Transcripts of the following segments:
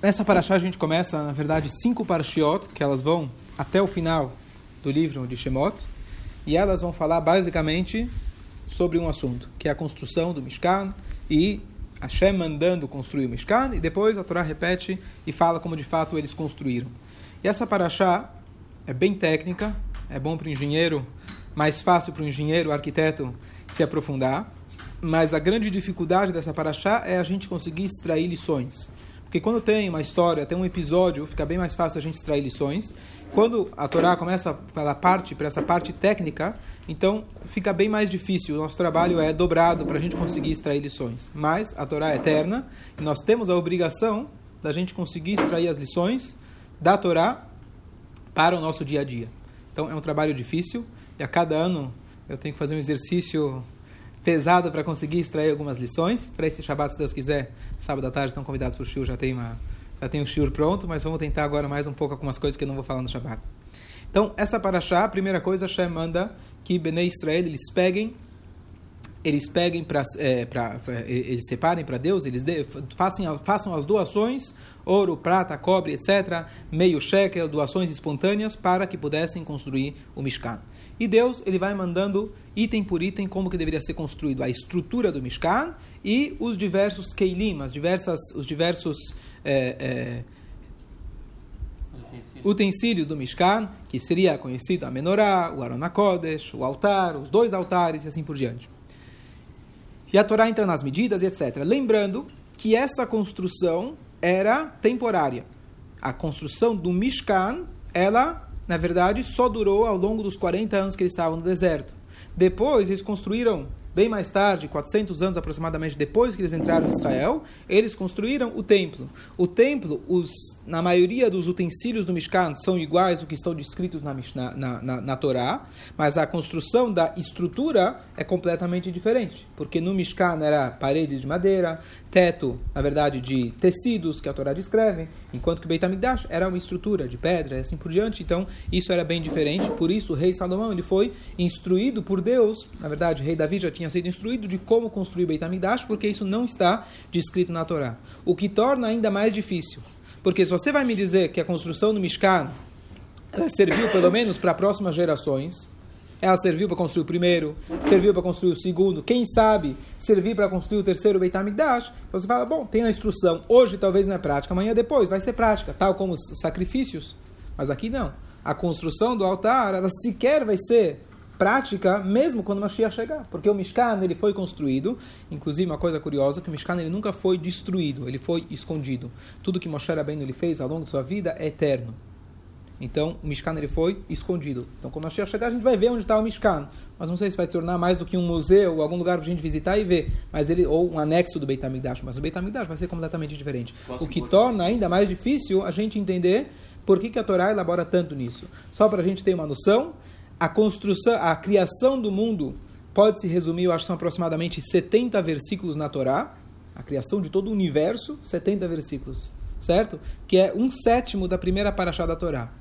Nessa paraxá a gente começa, na verdade, cinco parashiot, que elas vão até o final do livro de Shemot, e elas vão falar basicamente sobre um assunto, que é a construção do Mishkan e Hashem mandando construir o Mishkan, e depois a Torá repete e fala como de fato eles construíram. E essa paraxá é bem técnica, é bom para o engenheiro, mais fácil para o engenheiro, arquiteto, se aprofundar, mas a grande dificuldade dessa paraxá é a gente conseguir extrair lições. Porque quando tem uma história, tem um episódio, fica bem mais fácil a gente extrair lições. Quando a Torá começa pela parte, para essa parte técnica, então fica bem mais difícil. O nosso trabalho é dobrado para a gente conseguir extrair lições. Mas a Torá é eterna e nós temos a obrigação da gente conseguir extrair as lições da Torá para o nosso dia a dia. Então é um trabalho difícil e a cada ano eu tenho que fazer um exercício pesado para conseguir extrair algumas lições. Para esse Shabbat, se Deus quiser, sábado à tarde estão convidados para o Shur, já tem uma já tem o Shur pronto, mas vamos tentar agora mais um pouco algumas coisas que eu não vou falar no Shabbat. Então, essa paraxá, a primeira coisa, Hashem manda que Bnei Israel, eles peguem eles peguem para é, eles separem para Deus, eles de, façam, façam as doações, ouro, prata, cobre, etc., meio shekel, doações espontâneas, para que pudessem construir o Mishkan. E Deus ele vai mandando item por item como que deveria ser construído a estrutura do Mishkan e os diversos keilim, as diversas, os diversos é, é, utensílios do Mishkan, que seria conhecido a menorá, o Aron HaKodesh, o altar, os dois altares e assim por diante. E a Torá entra nas medidas e etc. Lembrando que essa construção era temporária. A construção do Mishkan, ela, na verdade, só durou ao longo dos 40 anos que eles estavam no deserto. Depois, eles construíram bem mais tarde, 400 anos aproximadamente depois que eles entraram em Israel, eles construíram o templo. O templo, os, na maioria dos utensílios do Mishkan são iguais ao que estão descritos na, na, na, na Torá, mas a construção da estrutura é completamente diferente, porque no Mishkan era paredes de madeira, teto, na verdade, de tecidos que a Torá descreve, enquanto que Beit HaMikdash era uma estrutura de pedra e assim por diante. Então, isso era bem diferente. Por isso, o rei Salomão ele foi instruído por Deus. Na verdade, o rei Davi já tinha sido instruído de como construir Beit HaMikdash, porque isso não está descrito na Torá. O que torna ainda mais difícil. Porque se você vai me dizer que a construção do Mishkan serviu pelo menos para próximas gerações, ela serviu para construir o primeiro, serviu para construir o segundo, quem sabe servir para construir o terceiro Beit HaMikdash. Então você fala, bom, tem a instrução, hoje talvez não é prática, amanhã depois vai ser prática, tal como os sacrifícios. Mas aqui não. A construção do altar, ela sequer vai ser prática mesmo quando Mashiach chegar, porque o Mishkan ele foi construído, inclusive uma coisa curiosa, que o Mishkan ele nunca foi destruído, ele foi escondido. Tudo que Moshe Rabbeinu ele fez ao longo de sua vida é eterno. Então, o Mishkan ele foi escondido. Então, quando Mashiach chegar, a gente vai ver onde está o Mishkan. Mas não sei se vai tornar mais do que um museu ou algum lugar para a gente visitar e ver. Mas ele, ou um anexo do Beit HaMikdash. Mas o Beit HaMikdash vai ser completamente diferente. Posso o que torna ainda mais difícil a gente entender por que, que a Torá elabora tanto nisso. Só para a gente ter uma noção, a construção, a criação do mundo pode se resumir, eu acho que são aproximadamente 70 versículos na Torá. A criação de todo o universo, 70 versículos. Certo? Que é um sétimo da primeira paraxá da Torá.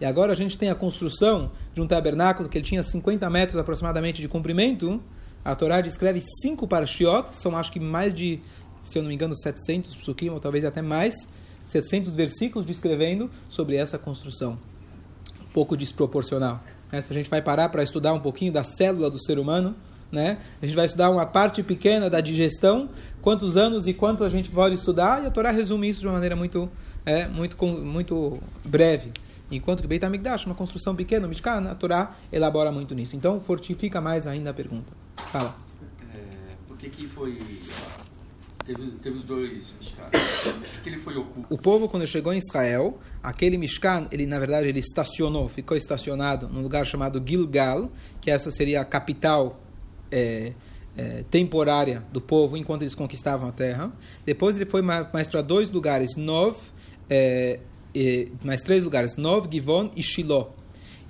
E agora a gente tem a construção de um tabernáculo que ele tinha 50 metros aproximadamente de comprimento. A Torá descreve cinco parashiot, são acho que mais de, se eu não me engano, 700 psukim, ou talvez até mais, 700 versículos descrevendo sobre essa construção. Um pouco desproporcional. Né? Se a gente vai parar para estudar um pouquinho da célula do ser humano, né? A gente vai estudar uma parte pequena da digestão, quantos anos e quanto a gente pode estudar, e a Torá resume isso de uma maneira muito, é, muito, muito breve. Enquanto que Beit HaMikdash, uma construção pequena, o a Torá elabora muito nisso. Então, fortifica mais ainda a pergunta. Fala. É, por que que foi... Teve, teve os dois Mishkan. Por que ele foi oculto? O povo, quando chegou em Israel, aquele Mishkan, ele, na verdade, ele estacionou, ficou estacionado num lugar chamado Gilgal, que essa seria a capital é, é, temporária do povo enquanto eles conquistavam a terra. Depois ele foi mais, para dois lugares, Nov... É, mais três lugares, Nov, Givon e Shiloh.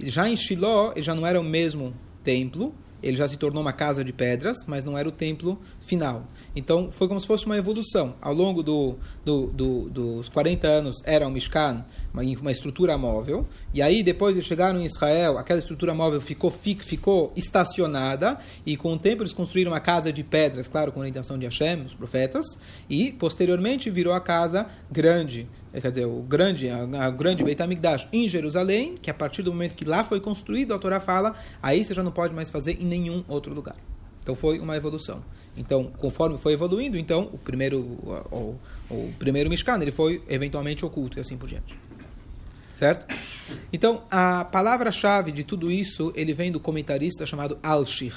Já em Shiloh, já não era o mesmo templo, ele já se tornou uma casa de pedras, mas não era o templo final. Então foi como se fosse uma evolução. Ao longo do, do, do, dos 40 anos era um Mishkan, uma, uma, estrutura móvel, e aí depois de chegaram em Israel, aquela estrutura móvel ficou, ficou estacionada, e com o tempo eles construíram uma casa de pedras, claro, com orientação de Hashem, os profetas, e posteriormente virou a casa grande, quer dizer, o grande, a, a grande Beit HaMikdash em Jerusalém, que a partir do momento que lá foi construído, a Torá fala, aí você já não pode mais fazer em nenhum outro lugar. Então foi uma evolução. Então, conforme foi evoluindo, então o primeiro o, o, o primeiro Mishkan, ele foi eventualmente oculto e assim por diante. Certo? Então, a palavra-chave de tudo isso, ele vem do comentarista chamado Al-Shir.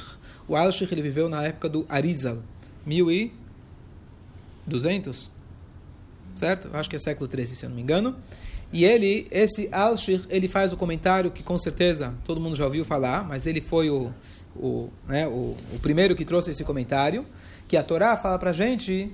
O Al-Shir, ele viveu na época do Arizal, 1200, certo? Acho que é século 13, se eu não me engano. E ele, esse Al-Shir, ele faz o comentário que com certeza todo mundo já ouviu falar, mas ele foi o, o, né, o, o primeiro que trouxe esse comentário, que a Torá fala para gente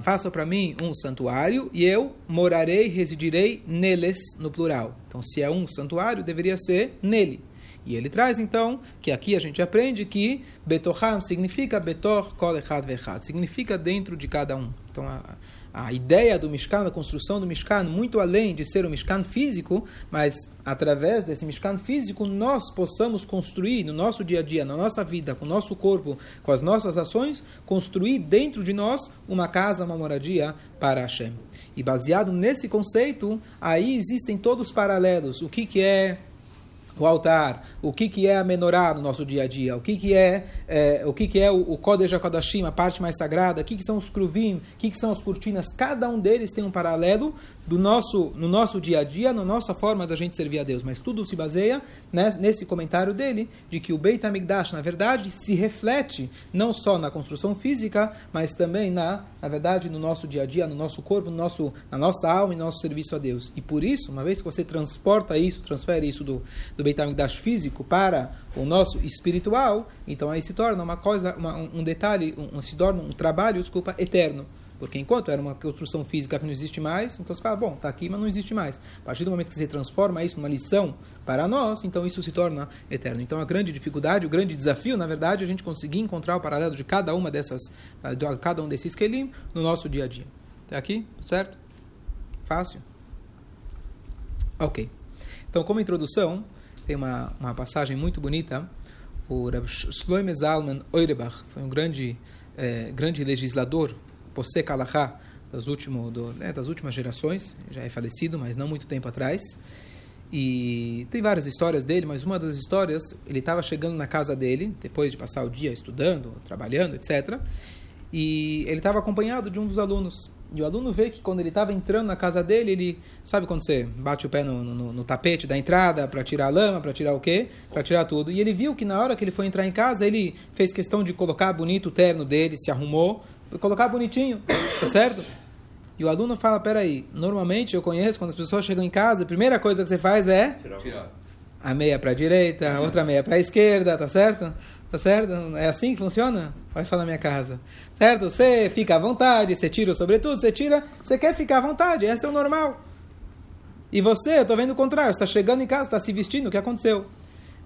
Faça para mim um santuário e eu morarei, residirei neles, no plural. Então, se é um santuário, deveria ser nele. E ele traz então que aqui a gente aprende que Betocham significa Betor Kol Echad Vechad, significa dentro de cada um. Então a, a ideia do Mishkan, a construção do Mishkan, muito além de ser um Mishkan físico, mas através desse Mishkan físico nós possamos construir no nosso dia a dia, na nossa vida, com o nosso corpo, com as nossas ações, construir dentro de nós uma casa, uma moradia para Hashem. E baseado nesse conceito, aí existem todos os paralelos. O que, que é o altar, o que, que é a menorá no nosso dia a dia, o que, que é, é o que, que é o, o Kodesh HaKodashim, a parte mais sagrada, o que, que são os kruvim, o que, que são as cortinas, cada um deles tem um paralelo do nosso, no nosso dia a dia, na nossa forma da gente servir a Deus. Mas tudo se baseia nesse comentário dele, de que o Beit HaMikdash, na verdade, se reflete não só na construção física, mas também, na, na verdade, no nosso dia a dia, no nosso corpo, no nosso, na nossa alma e no nosso serviço a Deus. E por isso, uma vez que você transporta isso, transfere isso do, do Beit HaMikdash físico para o nosso espiritual, então aí se torna uma coisa, uma, um detalhe, um, se torna um trabalho, desculpa, eterno. Porque enquanto era uma construção física que não existe mais, então você fala, bom, está aqui, mas não existe mais. A partir do momento que você transforma isso numa lição para nós, então isso se torna eterno. Então a grande dificuldade, o grande desafio, na verdade, é a gente conseguir encontrar o paralelo de cada uma dessas, de cada um desses kelim no nosso dia a dia. Está aqui? Certo? Fácil? Ok. Então, como introdução, tem uma, uma passagem muito bonita. O Rav Shlomo Zalman Eurebach foi um grande, eh, grande legislador Posek Alahá, das, último, do, né, das últimas gerações, já é falecido, mas não muito tempo atrás. E tem várias histórias dele, mas uma das histórias, ele estava chegando na casa dele, depois de passar o dia estudando, trabalhando, etc. E ele estava acompanhado de um dos alunos. E o aluno vê que quando ele estava entrando na casa dele, ele sabe quando você bate o pé no, no, no tapete da entrada para tirar a lama, para tirar o quê? Para tirar tudo. E ele viu que na hora que ele foi entrar em casa, ele fez questão de colocar bonito o terno dele, se arrumou, colocar bonitinho, tá certo? E o aluno fala, peraí, normalmente eu conheço quando as pessoas chegam em casa, a primeira coisa que você faz é Tirar. a meia para a direita, a outra meia para a esquerda, tá certo? Tá certo? É assim que funciona? Faz só na minha casa. Certo? Você fica à vontade, você tira o sobretudo, você tira, você quer ficar à vontade, esse é o normal. E você, eu estou vendo o contrário, está chegando em casa, está se vestindo, o que aconteceu?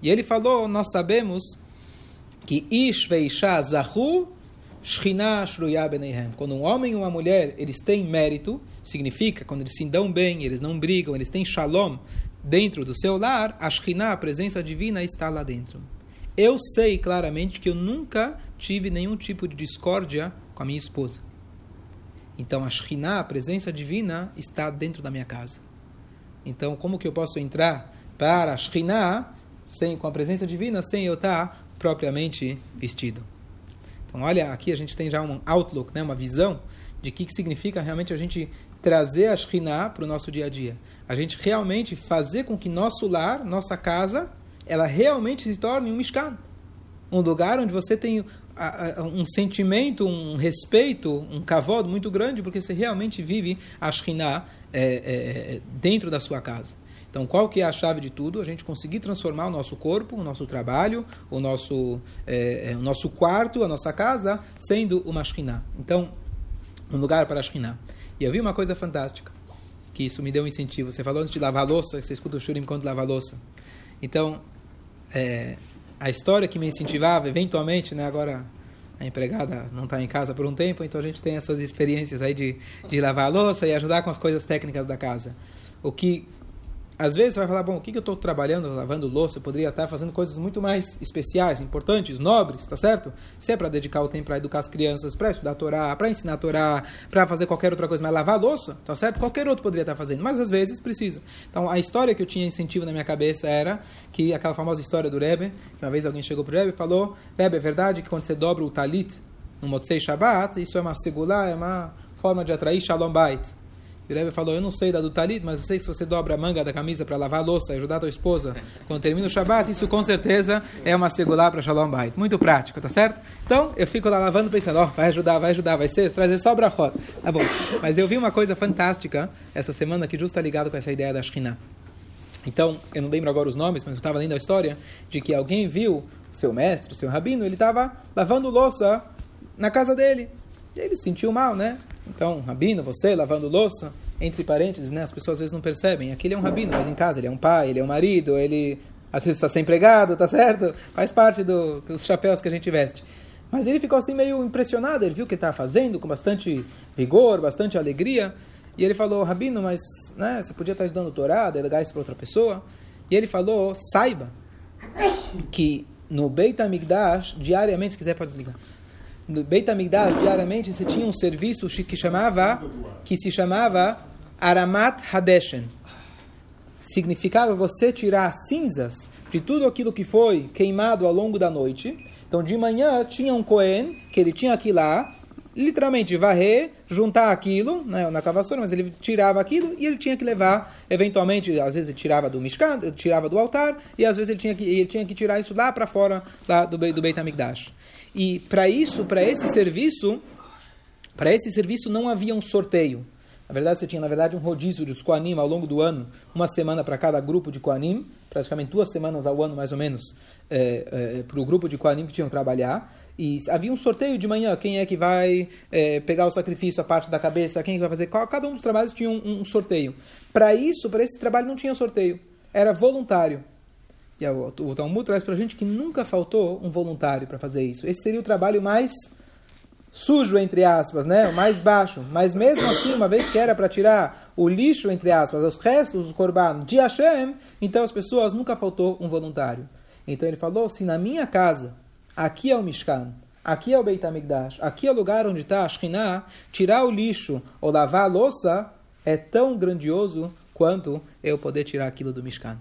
E ele falou, nós sabemos que Ish zahu quando um homem e uma mulher eles têm mérito, significa quando eles se dão bem, eles não brigam, eles têm shalom dentro do seu lar, a Shekhinah, a presença divina, está lá dentro. Eu sei claramente que eu nunca tive nenhum tipo de discórdia com a minha esposa. Então a Shekhinah, a presença divina, está dentro da minha casa. Então como que eu posso entrar para a Shekhinah sem, com a presença divina sem eu estar propriamente vestido? Então, olha, aqui a gente tem já um outlook, né, uma visão de que, que significa realmente a gente trazer a Shekhinah para o nosso dia a dia. A gente realmente fazer com que nosso lar, nossa casa, ela realmente se torne um Mishkan. Um lugar onde você tem um sentimento, um respeito, um kavod muito grande, porque você realmente vive a Shekhinah é, é, é dentro da sua casa. Então, qual que é a chave de tudo? A gente conseguir transformar o nosso corpo, o nosso trabalho, o nosso, é, é o nosso quarto, a nossa casa, sendo uma Shekhinah. Então, um lugar para a Shekhinah. E eu vi uma coisa fantástica, que isso me deu um incentivo. Você falou antes de lavar louça, você escuta o Shurim quando lava louça. Então, é, a história que me incentivava, eventualmente, né, agora a empregada não está em casa por um tempo, então a gente tem essas experiências aí de, de lavar a louça e ajudar com as coisas técnicas da casa. O que às vezes você vai falar, bom, o que, que eu estou trabalhando, lavando louça? Eu poderia estar fazendo coisas muito mais especiais, importantes, nobres, tá certo? Se é para dedicar o tempo para educar as crianças, para estudar a Torá, para ensinar a Torá, para fazer qualquer outra coisa, mas lavar louça, tá certo? Qualquer outro poderia estar fazendo, mas às vezes precisa. Então a história que eu tinha incentivo na minha cabeça era que aquela famosa história do Rebbe, que uma vez alguém chegou para o Rebbe e falou, Rebbe, é verdade que quando você dobra o talit no Motzei Shabbat, isso é uma segulá, é uma forma de atrair Shalom Bait. E o Rebbe falou, eu não sei da do talit, mas eu sei que se você dobra a manga da camisa para lavar a louça e ajudar a tua esposa quando termina o Shabat, isso com certeza é uma segulá para Shalom Bait. Muito prático, tá certo? Então, eu fico lá lavando pensando, ó, oh, vai ajudar, vai ajudar, vai ser, trazer só brachot. Tá bom. Mas eu vi uma coisa fantástica essa semana que justo está ligado com essa ideia da Shekhinah. Então, eu não lembro agora os nomes, mas eu estava lendo a história de que alguém viu seu mestre, seu rabino, ele estava lavando louça na casa dele. E ele se sentiu mal, né? Então, rabino, você lavando louça, entre parênteses, né? As pessoas às vezes não percebem. Aqui ele é um rabino, mas em casa ele é um pai, ele é um marido, ele às vezes está sem empregado, tá certo? Faz parte do, dos chapéus que a gente veste. Mas ele ficou assim meio impressionado, ele viu o que ele estava fazendo com bastante vigor, bastante alegria. E ele falou, Rabino, mas né, você podia estar estudando Torá, delegar isso para outra pessoa. E ele falou, saiba que no Beit HaMikdash, diariamente, se quiser pode desligar no Beit HaMikdash, diariamente, você tinha um serviço que chamava, que se chamava Aramat Hadeshen. Significava você tirar cinzas de tudo aquilo que foi queimado ao longo da noite. Então, de manhã, tinha um Cohen, que ele tinha ir lá, literalmente varrer, juntar aquilo né, na cavassora, mas ele tirava aquilo e ele tinha que levar, eventualmente, às vezes ele tirava do Mishkan, tirava do altar, e às vezes ele tinha que, ele tinha que tirar isso lá para fora lá do, do Beit HaMikdash. E para isso, para esse serviço, para esse serviço não havia um sorteio. Na verdade, você tinha, na verdade, um rodízio dos Koanim ao longo do ano, uma semana para cada grupo de Koanim, praticamente duas semanas ao ano, mais ou menos, é, é, para o grupo de Koanim que tinham trabalhar. E havia um sorteio de manhã, quem é que vai é, pegar o sacrifício, a parte da cabeça, quem é que vai fazer. Cada um dos trabalhos tinha um, um sorteio. Para isso, para esse trabalho, não tinha sorteio. Era voluntário. E o Talmud traz para a gente que nunca faltou um voluntário para fazer isso. Esse seria o trabalho mais sujo, entre aspas, né? o mais baixo. Mas mesmo assim, uma vez que era para tirar o lixo, entre aspas, os restos do Corban de Hashem, então as pessoas nunca faltou um voluntário. Então ele falou, se na minha casa, aqui é o Mishkan, aqui é o Beit HaMikdash, aqui é o lugar onde está a Shekhinah, tirar o lixo ou lavar a louça é tão grandioso quanto eu poder tirar aquilo do Mishkan.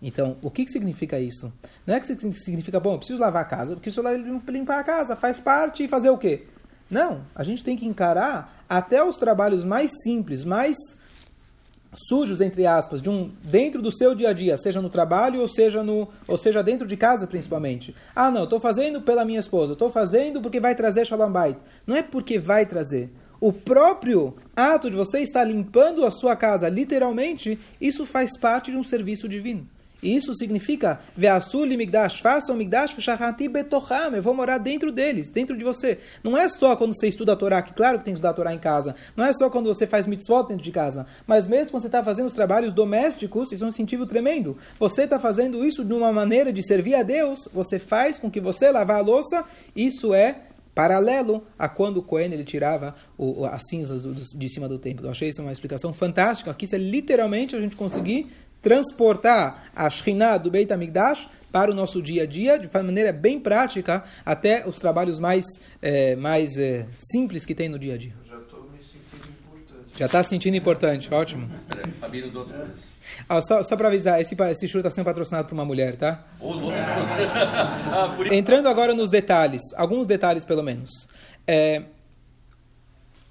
Então, o que, que significa isso? Não é que significa, bom, eu preciso lavar a casa, porque eu limpar a casa faz parte e fazer o quê? Não, a gente tem que encarar até os trabalhos mais simples, mais sujos, entre aspas, de um dentro do seu dia a dia, seja no trabalho ou seja, no, ou seja dentro de casa principalmente. Ah, não, estou fazendo pela minha esposa, estou fazendo porque vai trazer Shalom Bait. Não é porque vai trazer. O próprio ato de você estar limpando a sua casa, literalmente, isso faz parte de um serviço divino. Isso significa, Ve'asuli migdash, façam migdash, shahati betocham, eu vou morar dentro deles, dentro de você. Não é só quando você estuda a Torá, que claro que tem que estudar a Torá em casa, não é só quando você faz mitzvot dentro de casa, mas mesmo quando você está fazendo os trabalhos domésticos, isso é um incentivo tremendo. Você está fazendo isso de uma maneira de servir a Deus, você faz com que você lavar a louça, isso é paralelo a quando o Cohen ele tirava o, as cinzas do, do, de cima do templo. Eu achei isso uma explicação fantástica. Aqui isso é literalmente a gente conseguir transportar a Shekhinah do Beit HaMikdash para o nosso dia a dia, de maneira bem prática, até os trabalhos mais, é, mais é, simples que tem no dia a dia. Já estou me sentindo importante. Já está se sentindo importante, ótimo. Ah, só só para avisar, esse, esse show está sendo patrocinado por uma mulher, tá? Ah, Entrando agora nos detalhes, alguns detalhes pelo menos. É,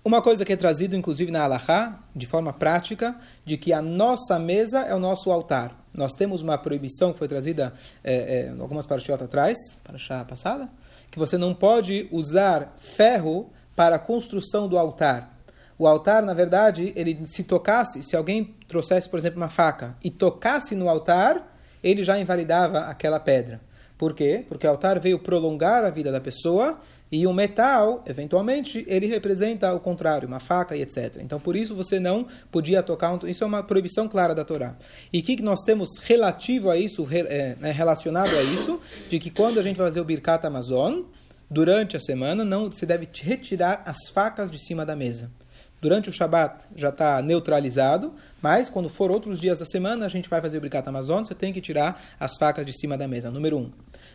uma coisa que é trazido, inclusive, na Alahá, de forma prática, de que a nossa mesa é o nosso altar. Nós temos uma proibição que foi trazida é, é, algumas partiotas atrás, para a passada, que você não pode usar ferro para a construção do altar. O altar, na verdade, ele se tocasse, se alguém trouxesse, por exemplo, uma faca e tocasse no altar, ele já invalidava aquela pedra. Por quê? Porque o altar veio prolongar a vida da pessoa e o metal, eventualmente, ele representa o contrário, uma faca e etc. Então, por isso você não podia tocar. Um... Isso é uma proibição clara da Torá. E o que nós temos relativo a isso, é, né, relacionado a isso, de que quando a gente vai fazer o Birkat Amazon, durante a semana, não se deve retirar as facas de cima da mesa. Durante o Shabat já está neutralizado, mas quando for outros dias da semana, a gente vai fazer o Birkat Amazon, você tem que tirar as facas de cima da mesa. Número um.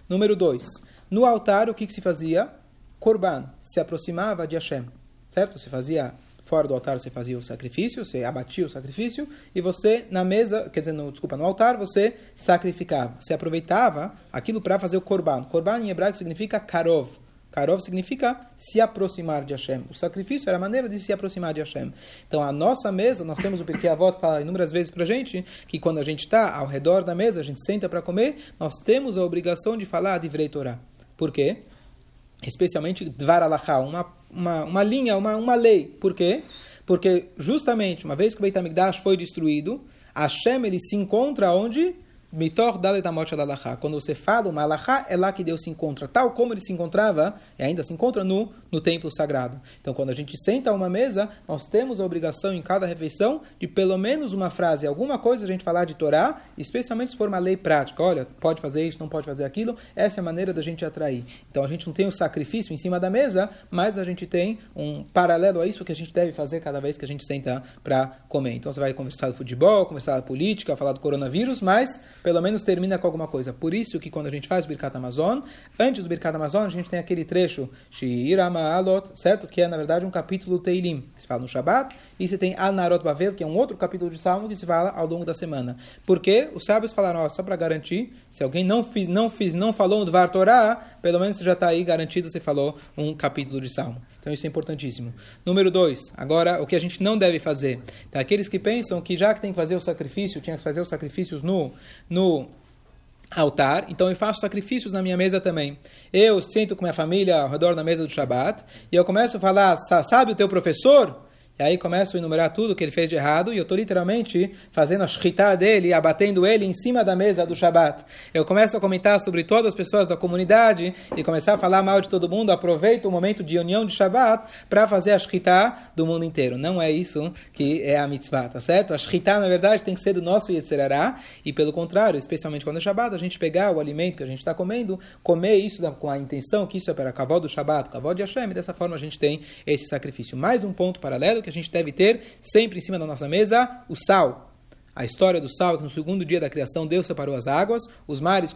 Número dois. No altar, o que, que se fazia? Korban, se aproximava de Hashem, certo? Você fazia, fora do altar, você fazia o sacrifício, você abatia o sacrifício, e você, na mesa, quer dizer, no, desculpa, no altar, você sacrificava. Você aproveitava aquilo para fazer o Korban. Korban em hebraico significa Karov. Karov significa se aproximar de Hashem. O sacrifício era a maneira de se aproximar de Hashem. Então, a nossa mesa, nós temos o Pirkei Avot fala inúmeras vezes para a gente que quando a gente está ao redor da mesa, a gente senta para comer, nós temos a obrigação de falar de Vrei Torah. Por quê? especialmente Dvar Alachá, uma, uma, uma linha, uma, uma lei. Por quê? Porque justamente uma vez que o Beit HaMikdash foi destruído, Hashem ele se encontra onde? Mitor Daletamot Alachá. Quando você fala uma Alachá, é lá que Deus se encontra. Tal como ele se encontrava, e ainda se encontra no, no templo sagrado. Então, quando a gente senta a uma mesa, nós temos a obrigação em cada refeição de pelo menos uma frase, alguma coisa a gente falar de Torá, especialmente se for uma lei prática. Olha, pode fazer isso, não pode fazer aquilo. Essa é a maneira da gente atrair. Então, a gente não tem o sacrifício em cima da mesa, mas a gente tem um paralelo a isso que a gente deve fazer cada vez que a gente senta para comer. Então, você vai conversar do futebol, conversar da política, falar do coronavírus, mas pelo menos termina com alguma coisa. Por isso que quando a gente faz o Birkat Amazon, antes do Birkat Amazon, a gente tem aquele trecho, Shirama Alot, certo? Que é, na verdade, um capítulo Teilim, que se fala no Shabbat, e você tem Al-Narot Bavel, que é um outro capítulo de Salmo que se fala ao longo da semana. Porque os sábios falaram, ó, só para garantir, se alguém não não não falou do Var Torah, pelo menos você já está aí garantido, você falou um capítulo de Salmo. Então isso é importantíssimo. Número dois, agora o que a gente não deve fazer. Tá? Aqueles que pensam que já que tem que fazer o sacrifício, tinha que fazer os sacrifícios no, no altar, então eu faço sacrifícios na minha mesa também. Eu sento com minha família ao redor da mesa do Shabat e eu começo a falar, sabe o teu professor? E aí começo a enumerar tudo que ele fez de errado e eu estou literalmente fazendo a shritá dele, abatendo ele em cima da mesa do Shabat. Eu começo a comentar sobre todas as pessoas da comunidade e começar a falar mal de todo mundo. Aproveito o momento de união de Shabat para fazer a shritá do mundo inteiro. Não é isso que é a mitzvah, tá certo? A shritá, na verdade, tem que ser do nosso Yetzerará e pelo contrário, especialmente quando é Shabat, a gente pegar o alimento que a gente está comendo, comer isso com a intenção que isso é para cavó do Shabat, cavó de Hashem, e dessa forma a gente tem esse sacrifício. Mais um ponto paralelo que a gente deve ter sempre em cima da nossa mesa o sal. A história do sal, que no segundo dia da criação Deus separou as águas, os mares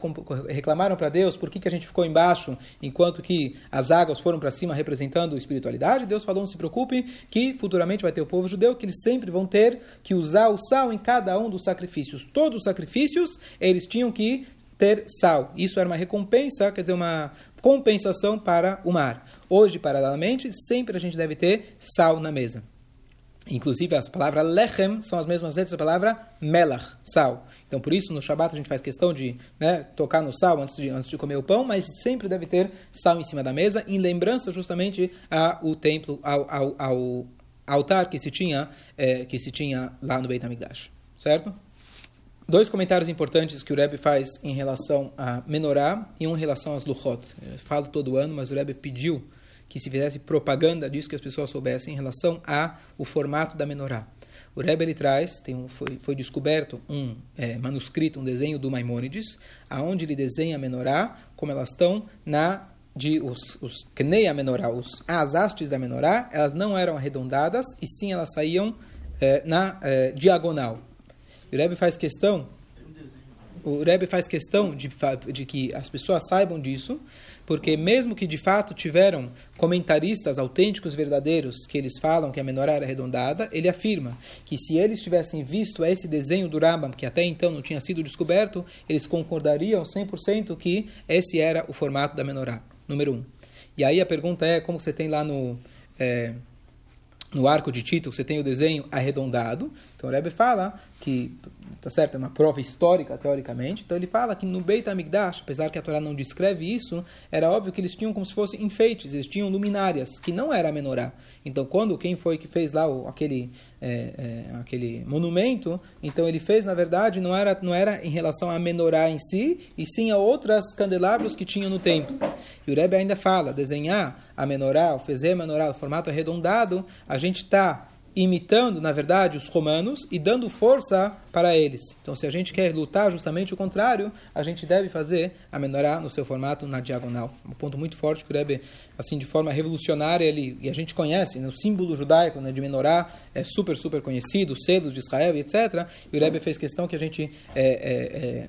reclamaram para Deus por que, que a gente ficou embaixo enquanto que as águas foram para cima representando espiritualidade. Deus falou: não se preocupe, que futuramente vai ter o povo judeu, que eles sempre vão ter que usar o sal em cada um dos sacrifícios. Todos os sacrifícios eles tinham que ter sal. Isso era uma recompensa, quer dizer, uma compensação para o mar. Hoje, paralelamente, sempre a gente deve ter sal na mesa. Inclusive, as palavras lechem são as mesmas letras da palavra melach, sal. Então, por isso, no Shabat a gente faz questão de né, tocar no sal antes de, antes de comer o pão, mas sempre deve ter sal em cima da mesa, em lembrança justamente ao templo, ao, ao, ao altar que se tinha, é, que se tinha lá no Beit HaMikdash. Certo? Dois comentários importantes que o Rebbe faz em relação a Menorá e um em relação às Luchot. Eu falo todo ano, mas o Rebbe pediu que se fizesse propaganda disso, que as pessoas soubessem em relação a o formato da menorá. O Rebbe ele traz, tem um, foi, foi descoberto um é, manuscrito, um desenho do Maimônides, aonde ele desenha a menorá como elas estão na de os, os knei a menorá, os, as hastes da menorá, elas não eram arredondadas e sim elas saíam é, na é, diagonal. O Rebbe faz questão o Rebbe faz questão de, de que as pessoas saibam disso, porque mesmo que de fato tiveram comentaristas autênticos verdadeiros que eles falam que a menorá era arredondada, ele afirma que se eles tivessem visto esse desenho do Rambam, que até então não tinha sido descoberto, eles concordariam 100% que esse era o formato da menorá, número um. E aí a pergunta é, como você tem lá no... É, no arco de Tito, você tem o desenho arredondado. Então, o Rebbe fala que, tá certo, é uma prova histórica, teoricamente. Então ele fala que no Beit HaMikdash, apesar que a Torá não descreve isso, era óbvio que eles tinham como se fossem enfeites, eles tinham luminárias, que não era a menorá. Então quando quem foi que fez lá o, aquele, é, é, aquele monumento, então ele fez, na verdade, não era, não era em relação à menorá em si, e sim a outras candelabros que tinham no templo. E o Rebbe ainda fala, desenhar a menorá, o fazer a menorá, o formato arredondado, a gente está imitando, na verdade, os romanos e dando força para eles. Então, se a gente quer lutar justamente o contrário, a gente deve fazer a menorá no seu formato na diagonal. Um ponto muito forte que o Rebbe, assim, de forma revolucionária, ele, e a gente conhece, né, o símbolo judaico né, de menorá é super, super conhecido, os selos de Israel, etc. E o Rebbe fez questão que a gente... É, é, é,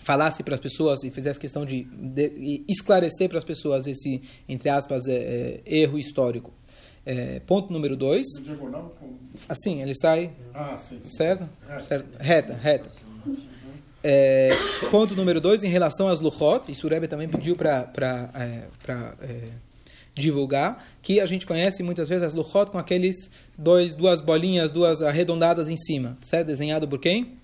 falasse para as pessoas e fizesse questão de, de esclarecer para as pessoas esse, entre aspas, é, é, erro histórico. É, ponto número dois. Assim, ele sai. Ah, sim, sim. Certo? certo? Reta, reta. É, ponto número dois, em relação às luchot, isso o Rebbe também pediu para é, é, divulgar, que a gente conhece muitas vezes as luchot com aqueles dois, duas bolinhas, duas arredondadas em cima, certo? Desenhado por quem?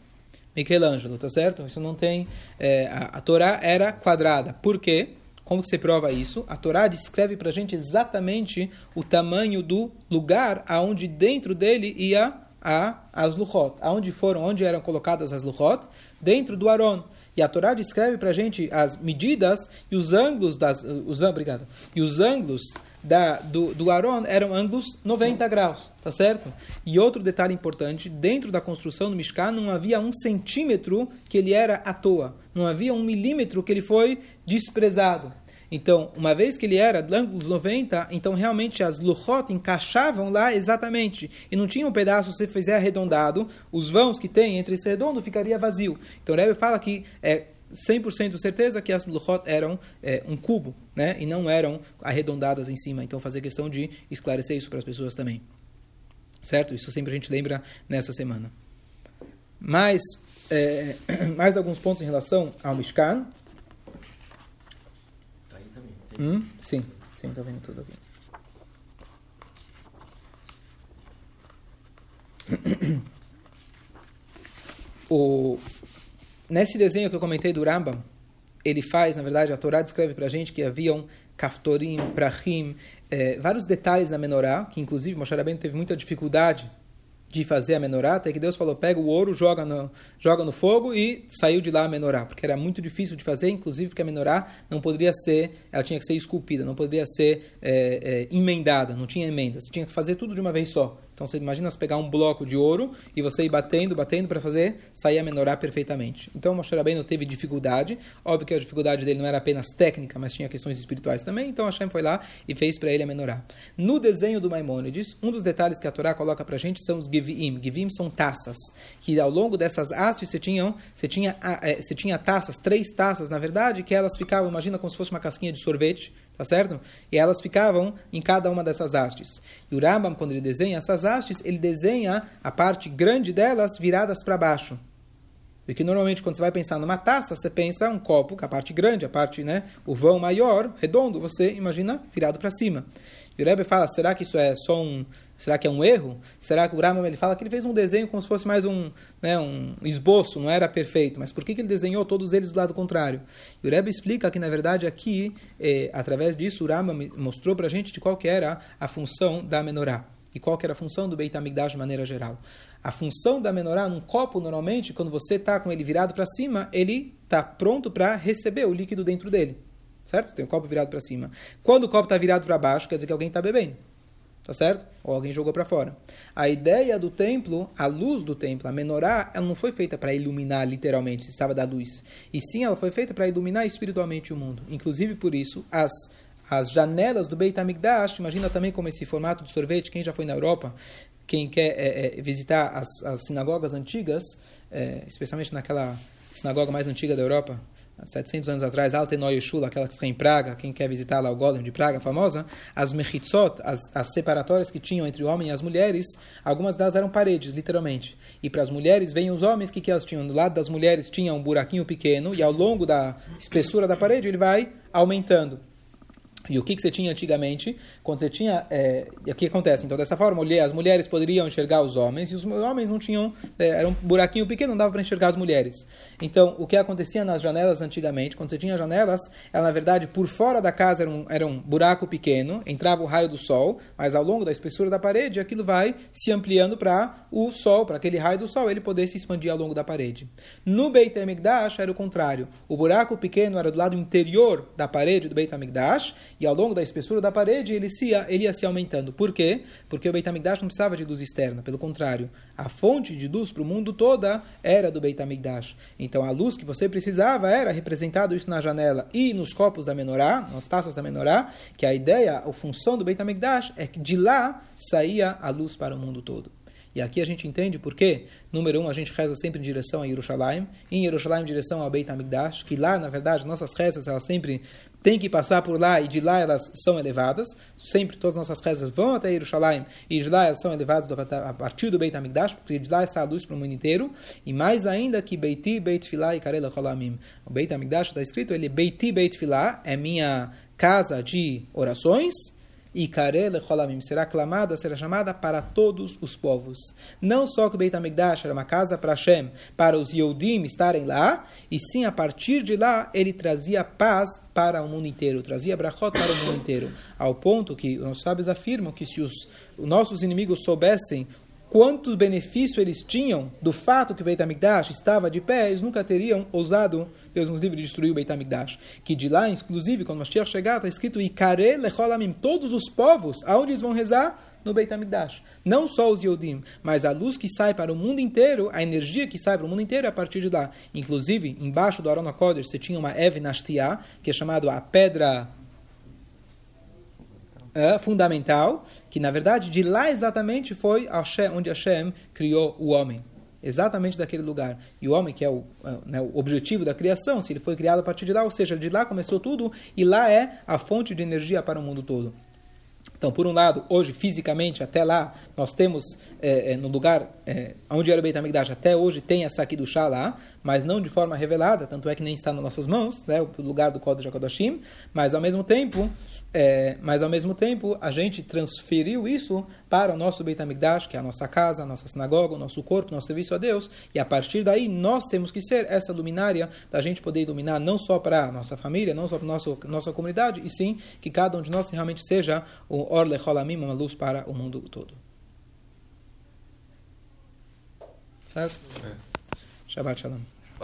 Michelangelo, tá certo? Isso não tem. É, a, a Torá era quadrada. Por quê? Como que você prova isso? A Torá descreve para a gente exatamente o tamanho do lugar aonde dentro dele ia a, as luchot. Aonde foram, onde eram colocadas as luchot? Dentro do Aron. E a Torá descreve para a gente as medidas e os ângulos das... Os, obrigado. E os ângulos da, do, do Aron eram ângulos 90 graus, tá certo? E outro detalhe importante, dentro da construção do Mishkan não havia um centímetro que ele era à toa. Não havia um milímetro que ele foi desprezado. Então, uma vez que ele era de ângulos 90, então realmente as luchot encaixavam lá exatamente. E não tinha um pedaço, se fizer arredondado, os vãos que tem entre esse redondo ficaria vazio. Então, o Rebbe fala que é 100% certeza que as luchot eram é, um cubo, né? E não eram arredondadas em cima. Então, fazer questão de esclarecer isso para as pessoas também. Certo? Isso sempre a gente lembra nessa semana. Mais, é, mais alguns pontos em relação ao Mishkan. Hum? Sim, sim, estou vendo tudo aqui. O, Nesse desenho que eu comentei do Rambam, ele faz, na verdade, a Torá descreve para a gente que haviam kaftorim, prachim, é, vários detalhes na menorá, que inclusive Moshe Rabbeinu teve muita dificuldade de fazer a menorá, até que Deus falou, pega o ouro, joga no, joga no fogo e saiu de lá a menorá, porque era muito difícil de fazer, inclusive porque a menorá não poderia ser, ela tinha que ser esculpida, não poderia ser é, é, emendada, não tinha emendas, tinha que fazer tudo de uma vez só. Então você imagina você pegar um bloco de ouro e você ir batendo, batendo para fazer sair a menorá perfeitamente. Então Moshe Rabbeinu teve dificuldade. Óbvio que a dificuldade dele não era apenas técnica, mas tinha questões espirituais também. Então Hashem foi lá e fez para ele a menorá. No desenho do Maimônides, um dos detalhes que a Torá coloca para a gente são os givim. Givim são taças, que ao longo dessas hastes você tinha, você tinha, é, você tinha taças, três taças na verdade, que elas ficavam, imagina como se fosse uma casquinha de sorvete, tá certo? E elas ficavam em cada uma dessas hastes. E o Rambam, quando ele desenha essas hastes, ele desenha a parte grande delas viradas para baixo. Porque normalmente quando você vai pensar numa taça, você pensa um copo com a parte grande, a parte, né, o vão maior, redondo, você imagina virado para cima. E o Rebbe fala, será que isso é só um, será que é um erro? Será que o Rambam ele fala que ele fez um desenho como se fosse mais um, né, um esboço, não era perfeito, mas por que, que ele desenhou todos eles do lado contrário? E o Rebbe explica que na verdade aqui, eh, através disso, o Rambam mostrou para a gente de qual que era a função da menorá. E qual que era a função do Beit HaMikdash de maneira geral? A função da menorá num copo, normalmente, quando você está com ele virado para cima, ele está pronto para receber o líquido dentro dele. Certo? Tem o copo virado para cima. Quando o copo está virado para baixo, quer dizer que alguém está bebendo. Tá certo? Ou alguém jogou para fora. A ideia do templo, a luz do templo, a menorá, ela não foi feita para iluminar literalmente, estava da luz. E sim, ela foi feita para iluminar espiritualmente o mundo. Inclusive por isso, as as janelas do Beit HaMikdash, imagina também como esse formato de sorvete, quem já foi na Europa, quem quer é, é, visitar as, as, sinagogas antigas, é, especialmente naquela sinagoga mais antiga da Europa, há 700 anos atrás, Altenoi Shula, aquela que fica em Praga, quem quer visitar lá o Golem de Praga, famosa, as mechitzot, as, as separatórias que tinham entre o homem e as mulheres, algumas delas eram paredes, literalmente. E para as mulheres vêm os homens, que, que elas tinham? Do lado das mulheres tinha um buraquinho pequeno, e ao longo da espessura da parede ele vai aumentando. E o que, que você tinha antigamente? Quando você tinha. É, e o que acontece? Então, dessa forma, as mulheres poderiam enxergar os homens e os homens não tinham. É, era um buraquinho pequeno, não dava para enxergar as mulheres. Então, o que acontecia nas janelas antigamente, quando você tinha janelas, ela, na verdade, por fora da casa era um, era um buraco pequeno, entrava o raio do sol, mas ao longo da espessura da parede, aquilo vai se ampliando para o sol, para aquele raio do sol, ele poder se expandir ao longo da parede. No Beit HaMikdash era o contrário. O buraco pequeno era do lado interior da parede do Beit HaMikdash e ao longo da espessura da parede ele, se, ele ia se aumentando. Por quê? Porque o Beit HaMikdash não precisava de luz externa, pelo contrário, a fonte de luz para o mundo toda era do Beit HaMikdash. Então a luz que você precisava era representado isso na janela e nos copos da menorá, nas taças da menorá, que a ideia, a função do Beit HaMikdash é que de lá saía a luz para o mundo todo. E aqui a gente entende por quê. Número um, a gente reza sempre em direção a Jerusalém. Em Jerusalém, em direção ao Beit HaMikdash, que lá, na verdade, nossas rezas, elas sempre têm que passar por lá e de lá elas são elevadas. Sempre todas as nossas rezas vão até Jerusalém e de lá elas são elevadas a partir do Beit HaMikdash, porque de lá está a luz para o mundo inteiro. E mais ainda que Beiti, Beit Filah e Karela Cholamim. O Beit HaMikdash está escrito, ele Beiti, Beit Filah, é minha casa de orações e Karele Cholamim será clamada, será chamada para todos os povos. Não só que o Beit HaMikdash era uma casa para Hashem, para os Yodim estarem lá, e sim a partir de lá ele trazia paz para o mundo inteiro, trazia brachot para o mundo inteiro, ao ponto que os sábios afirmam que se os nossos inimigos soubessem quanto benefício eles tinham do fato que o Beit HaMikdash estava de pé, eles nunca teriam ousado, Deus nos livre, de destruir o Beit HaMikdash. Que de lá, inclusive, quando Mashiach chegar, está escrito todos os povos, aonde eles vão rezar? No Beit HaMikdash. Não só os Yodim, mas a luz que sai para o mundo inteiro, a energia que sai para o mundo inteiro é a partir de lá. Inclusive, embaixo do Aron HaKodesh, você tinha uma Ev Nashtia, que é chamada a pedra é, fundamental, que na verdade de lá exatamente foi Hashem, onde Hashem criou o homem. Exatamente daquele lugar. E o homem, que é o, é, né, o objetivo da criação, se ele foi criado a partir de lá, ou seja, de lá começou tudo, e lá é a fonte de energia para o mundo todo. Então, por um lado, hoje, fisicamente, até lá, nós temos, é, é, no lugar é, onde era o Beit HaMikdash, até hoje tem essa aqui do chá lá, mas não de forma revelada, tanto é que nem está nas nossas mãos, né, o lugar do Kodesh HaKodashim, mas ao mesmo tempo, é, mas ao mesmo tempo, a gente transferiu isso para o nosso Beit HaMikdash, que é a nossa casa, a nossa sinagoga, o nosso corpo, o nosso serviço a Deus, e a partir daí nós temos que ser essa luminária da gente poder iluminar não só para a nossa família, não só para a nossa, nossa comunidade, e sim que cada um de nós realmente seja o Or Lecholamim, uma luz para o mundo todo. Certo? É. Shabbat Shalom.